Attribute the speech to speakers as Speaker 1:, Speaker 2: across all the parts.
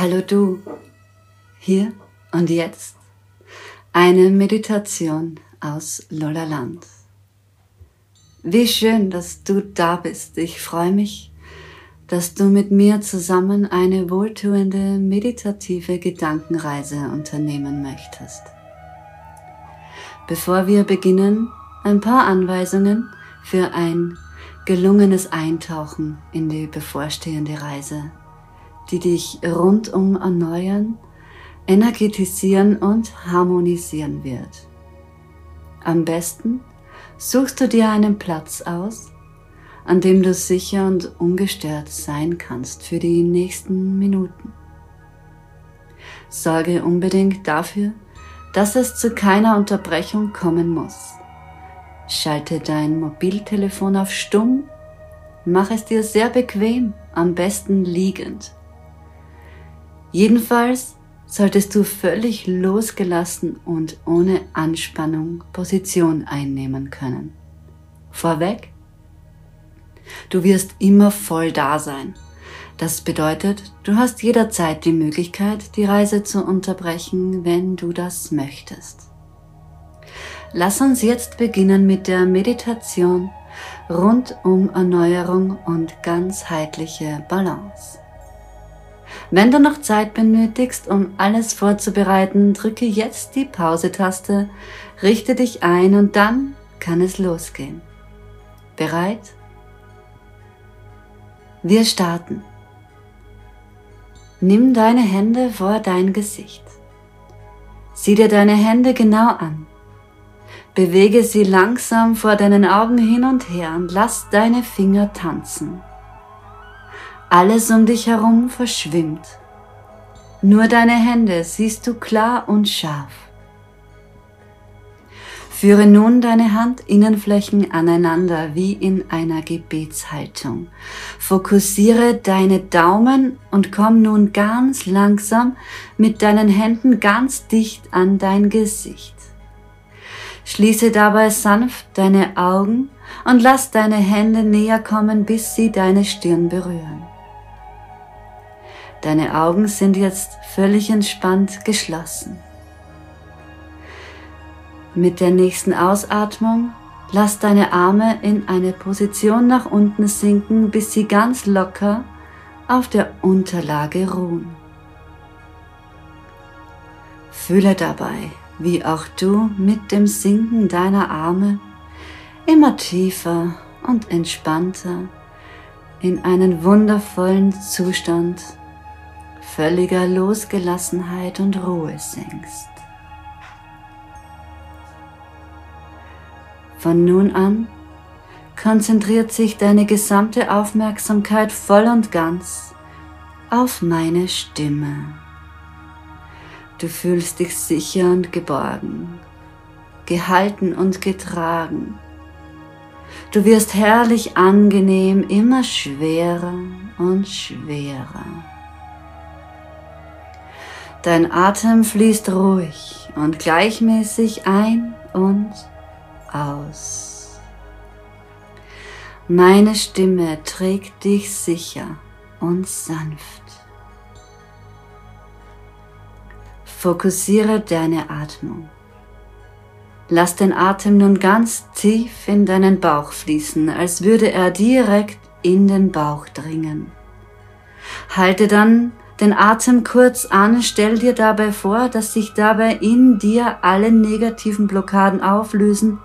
Speaker 1: Hallo du, hier und jetzt eine Meditation aus Lolaland. Wie schön, dass du da bist. Ich freue mich, dass du mit mir zusammen eine wohltuende meditative Gedankenreise unternehmen möchtest. Bevor wir beginnen, ein paar Anweisungen für ein gelungenes Eintauchen in die bevorstehende Reise die dich rundum erneuern, energetisieren und harmonisieren wird. Am besten suchst du dir einen Platz aus, an dem du sicher und ungestört sein kannst für die nächsten Minuten. Sorge unbedingt dafür, dass es zu keiner Unterbrechung kommen muss. Schalte dein Mobiltelefon auf Stumm, mach es dir sehr bequem, am besten liegend. Jedenfalls solltest du völlig losgelassen und ohne Anspannung Position einnehmen können. Vorweg, du wirst immer voll da sein. Das bedeutet, du hast jederzeit die Möglichkeit, die Reise zu unterbrechen, wenn du das möchtest. Lass uns jetzt beginnen mit der Meditation rund um Erneuerung und ganzheitliche Balance. Wenn du noch Zeit benötigst, um alles vorzubereiten, drücke jetzt die Pause-Taste, richte dich ein und dann kann es losgehen. Bereit? Wir starten. Nimm deine Hände vor dein Gesicht. Sieh dir deine Hände genau an. Bewege sie langsam vor deinen Augen hin und her und lass deine Finger tanzen. Alles um dich herum verschwimmt. Nur deine Hände siehst du klar und scharf. Führe nun deine Handinnenflächen aneinander wie in einer Gebetshaltung. Fokussiere deine Daumen und komm nun ganz langsam mit deinen Händen ganz dicht an dein Gesicht. Schließe dabei sanft deine Augen und lass deine Hände näher kommen, bis sie deine Stirn berühren. Deine Augen sind jetzt völlig entspannt geschlossen. Mit der nächsten Ausatmung lass deine Arme in eine Position nach unten sinken, bis sie ganz locker auf der Unterlage ruhen. Fühle dabei, wie auch du mit dem Sinken deiner Arme immer tiefer und entspannter in einen wundervollen Zustand völliger Losgelassenheit und Ruhe sinkst. Von nun an konzentriert sich deine gesamte Aufmerksamkeit voll und ganz auf meine Stimme. Du fühlst dich sicher und geborgen, gehalten und getragen. Du wirst herrlich angenehm, immer schwerer und schwerer. Dein Atem fließt ruhig und gleichmäßig ein und aus. Meine Stimme trägt dich sicher und sanft. Fokussiere deine Atmung. Lass den Atem nun ganz tief in deinen Bauch fließen, als würde er direkt in den Bauch dringen. Halte dann den Atem kurz an, stell dir dabei vor, dass sich dabei in dir alle negativen Blockaden auflösen.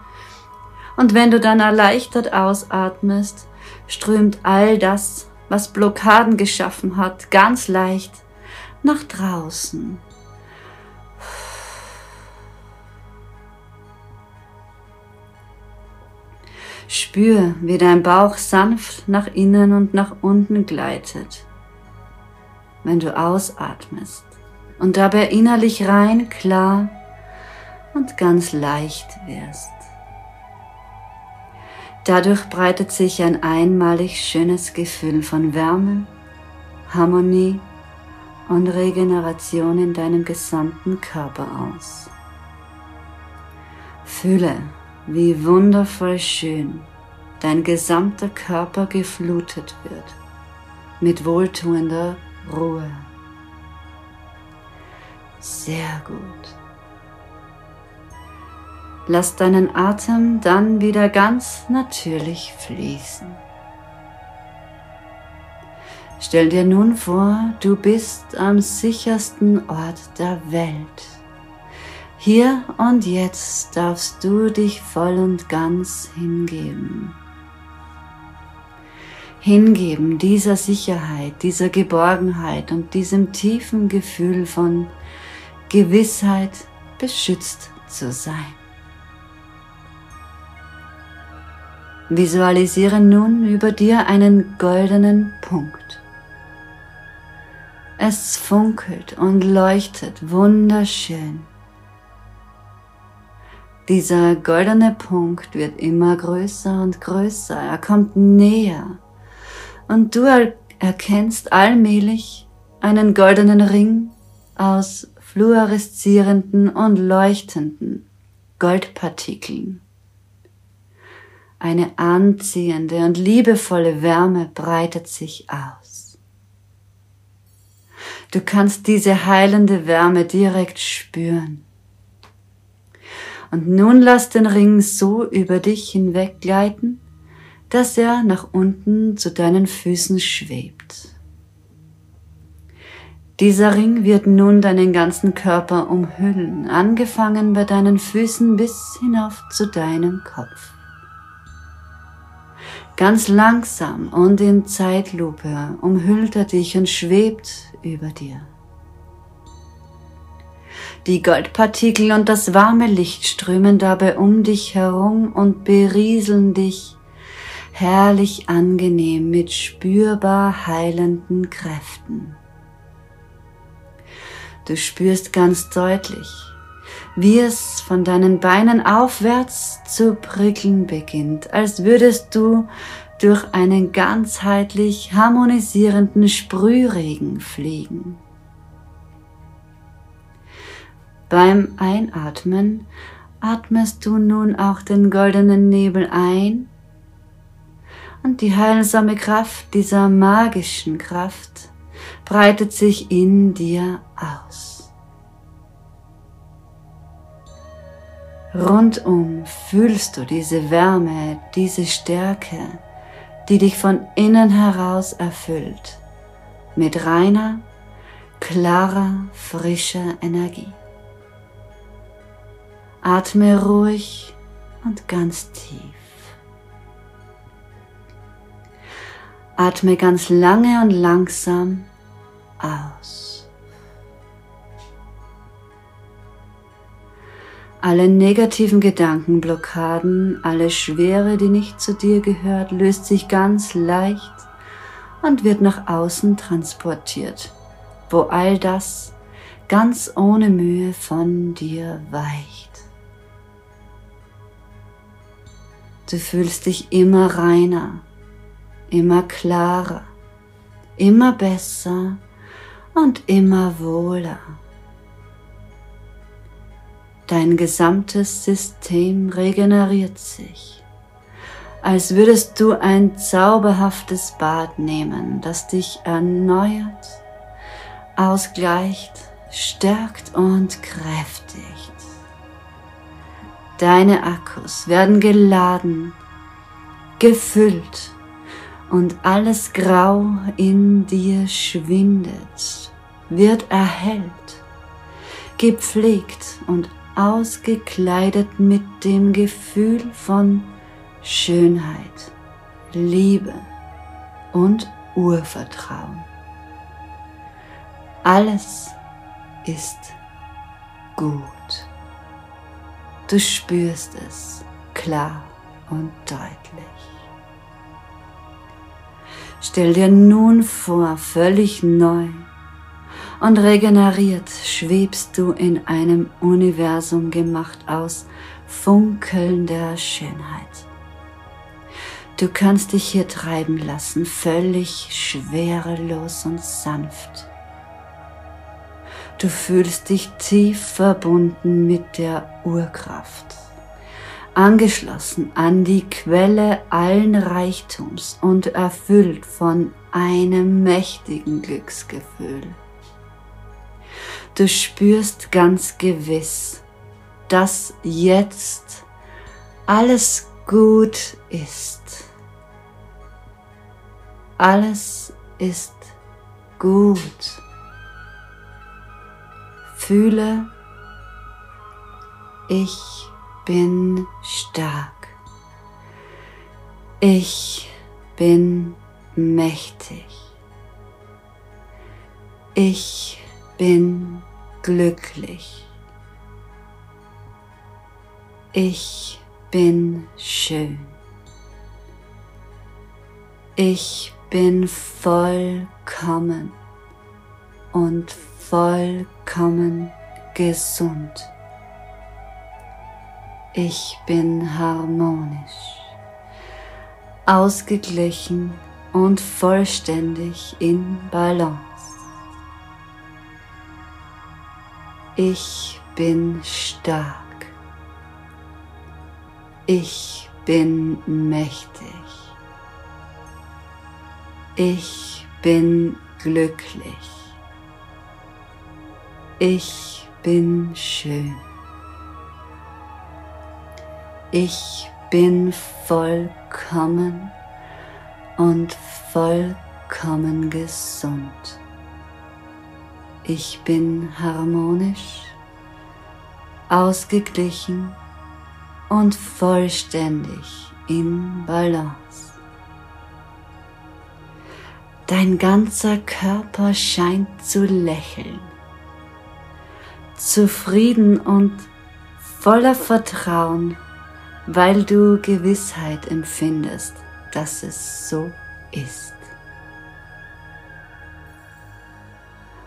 Speaker 1: Und wenn du dann erleichtert ausatmest, strömt all das, was Blockaden geschaffen hat, ganz leicht nach draußen. Spür, wie dein Bauch sanft nach innen und nach unten gleitet wenn du ausatmest und dabei innerlich rein, klar und ganz leicht wirst. Dadurch breitet sich ein einmalig schönes Gefühl von Wärme, Harmonie und Regeneration in deinem gesamten Körper aus. Fühle, wie wundervoll schön dein gesamter Körper geflutet wird mit wohltuender Ruhe. Sehr gut. Lass deinen Atem dann wieder ganz natürlich fließen. Stell dir nun vor, du bist am sichersten Ort der Welt. Hier und jetzt darfst du dich voll und ganz hingeben. Hingeben dieser Sicherheit, dieser Geborgenheit und diesem tiefen Gefühl von Gewissheit, beschützt zu sein. Visualisiere nun über dir einen goldenen Punkt. Es funkelt und leuchtet wunderschön. Dieser goldene Punkt wird immer größer und größer, er kommt näher und du erkennst allmählich einen goldenen Ring aus fluoreszierenden und leuchtenden Goldpartikeln. Eine anziehende und liebevolle Wärme breitet sich aus. Du kannst diese heilende Wärme direkt spüren. Und nun lass den Ring so über dich hinweggleiten, dass er nach unten zu deinen Füßen schwebt. Dieser Ring wird nun deinen ganzen Körper umhüllen, angefangen bei deinen Füßen bis hinauf zu deinem Kopf. Ganz langsam und in Zeitlupe umhüllt er dich und schwebt über dir. Die Goldpartikel und das warme Licht strömen dabei um dich herum und berieseln dich herrlich angenehm mit spürbar heilenden Kräften. Du spürst ganz deutlich, wie es von deinen Beinen aufwärts zu prickeln beginnt, als würdest du durch einen ganzheitlich harmonisierenden Sprühregen fliegen. Beim Einatmen atmest du nun auch den goldenen Nebel ein und die heilsame Kraft dieser magischen Kraft breitet sich in dir aus. Rundum fühlst du diese Wärme, diese Stärke, die dich von innen heraus erfüllt, mit reiner, klarer, frischer Energie. Atme ruhig und ganz tief. Atme ganz lange und langsam aus. Alle negativen Gedankenblockaden, alle Schwere, die nicht zu dir gehört, löst sich ganz leicht und wird nach außen transportiert, wo all das ganz ohne Mühe von dir weicht. Du fühlst dich immer reiner, immer klarer, immer besser und immer wohler. Dein gesamtes System regeneriert sich, als würdest du ein zauberhaftes Bad nehmen, das dich erneuert, ausgleicht, stärkt und kräftigt. Deine Akkus werden geladen, gefüllt und alles Grau in dir schwindet, wird erhellt, gepflegt und ausgekleidet mit dem Gefühl von Schönheit, Liebe und Urvertrauen. Alles ist gut. Du spürst es klar und deutlich. Stell dir nun vor, völlig neu und regeneriert schwebst du in einem Universum gemacht aus funkelnder Schönheit. Du kannst dich hier treiben lassen, völlig schwerelos und sanft. Du fühlst dich tief verbunden mit der Urkraft, angeschlossen an die Quelle allen Reichtums und erfüllt von einem mächtigen Glücksgefühl. Du spürst ganz gewiss, dass jetzt alles gut ist. Alles ist gut. Fühle, ich bin stark. Ich bin mächtig. Ich bin glücklich. Ich bin schön. Ich bin vollkommen und vollkommen gesund. Ich bin harmonisch, ausgeglichen und vollständig in Balance. Ich bin stark. Ich bin mächtig. Ich bin glücklich. Ich bin schön. Ich bin vollkommen und vollkommen gesund. Ich bin harmonisch, ausgeglichen und vollständig in Balance. Dein ganzer Körper scheint zu lächeln, zufrieden und voller Vertrauen, weil du Gewissheit empfindest, dass es so ist.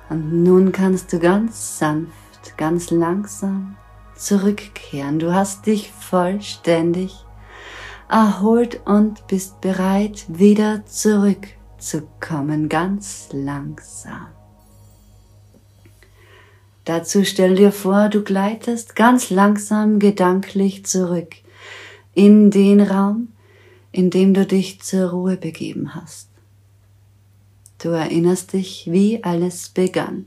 Speaker 1: Und nun kannst du ganz sanft, ganz langsam zurückkehren. Du hast dich vollständig erholt und bist bereit, wieder zurückzukommen, ganz langsam. Dazu stell dir vor, du gleitest ganz langsam gedanklich zurück in den Raum, in dem du dich zur Ruhe begeben hast. Du erinnerst dich, wie alles begann,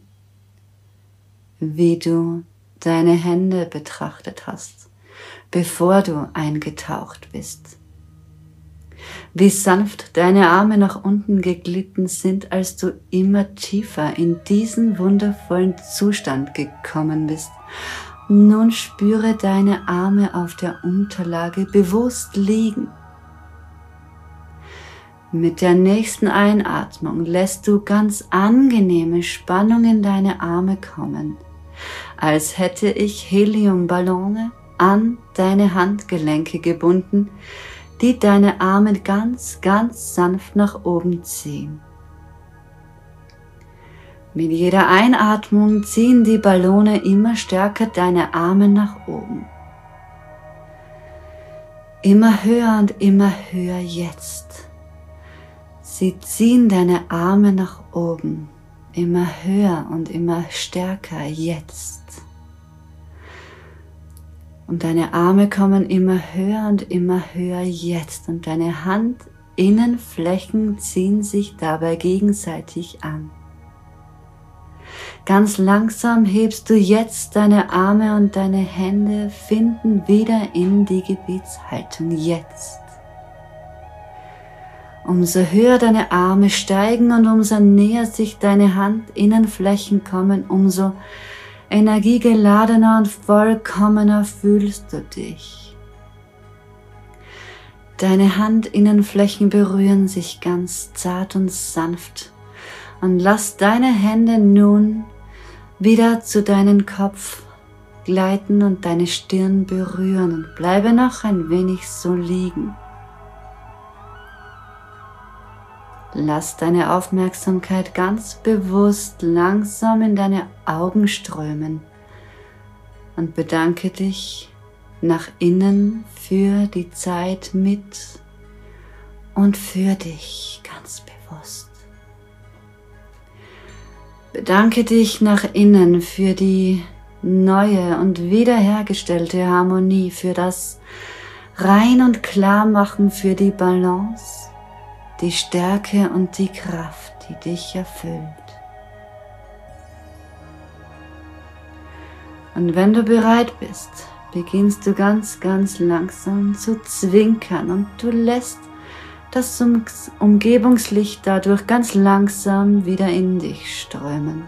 Speaker 1: wie du deine Hände betrachtet hast, bevor du eingetaucht bist, wie sanft deine Arme nach unten geglitten sind, als du immer tiefer in diesen wundervollen Zustand gekommen bist. Nun spüre deine Arme auf der Unterlage bewusst liegen mit der nächsten Einatmung lässt du ganz angenehme Spannung in deine Arme kommen, als hätte ich Heliumballone an deine Handgelenke gebunden, die deine Arme ganz, ganz sanft nach oben ziehen. Mit jeder Einatmung ziehen die Ballone immer stärker deine Arme nach oben. Immer höher und immer höher jetzt. Sie ziehen deine Arme nach oben, immer höher und immer stärker jetzt. Und deine Arme kommen immer höher und immer höher jetzt. Und deine Handinnenflächen ziehen sich dabei gegenseitig an. Ganz langsam hebst du jetzt deine Arme und deine Hände finden wieder in die Gebetshaltung jetzt. Umso höher deine Arme steigen und umso näher sich deine Handinnenflächen kommen, umso energiegeladener und vollkommener fühlst du dich. Deine Handinnenflächen berühren sich ganz zart und sanft und lass deine Hände nun wieder zu deinem Kopf gleiten und deine Stirn berühren und bleibe noch ein wenig so liegen. Lass deine Aufmerksamkeit ganz bewusst langsam in deine Augen strömen und bedanke dich nach innen für die Zeit mit und für dich ganz bewusst. Bedanke dich nach innen für die neue und wiederhergestellte Harmonie, für das Rein und Klarmachen, für die Balance die Stärke und die Kraft, die dich erfüllt. Und wenn du bereit bist, beginnst du ganz, ganz langsam zu zwinkern und du lässt das Umgebungslicht dadurch ganz langsam wieder in dich strömen.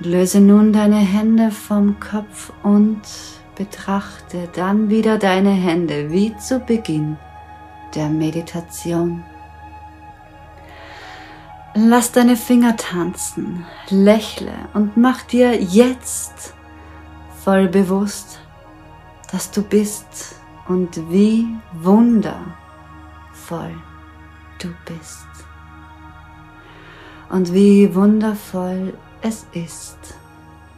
Speaker 1: Löse nun deine Hände vom Kopf und betrachte dann wieder deine Hände wie zu Beginn der Meditation. Lass deine Finger tanzen, lächle und mach dir jetzt voll bewusst, dass du bist und wie wundervoll du bist. Und wie wundervoll es ist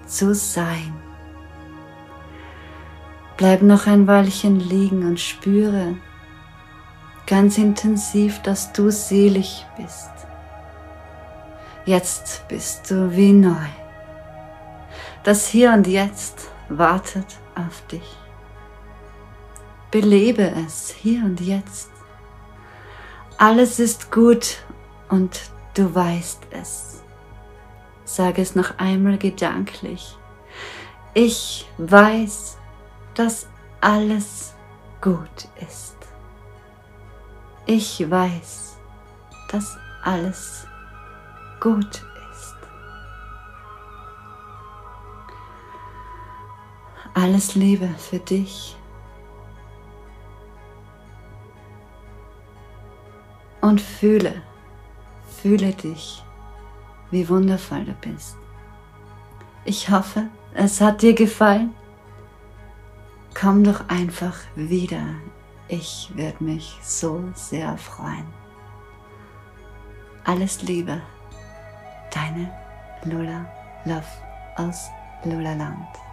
Speaker 1: zu sein. Bleib noch ein Weilchen liegen und spüre ganz intensiv, dass du selig bist. Jetzt bist du wie neu. Das Hier und Jetzt wartet auf dich. Belebe es hier und jetzt. Alles ist gut und du weißt es. Sage es noch einmal gedanklich. Ich weiß, dass alles gut ist. Ich weiß, dass alles gut ist. Alles Liebe für dich und fühle, fühle dich, wie wundervoll du bist. Ich hoffe, es hat dir gefallen. Komm doch einfach wieder. Ich würde mich so sehr freuen. Alles Liebe, deine Lola Love aus Lola Land.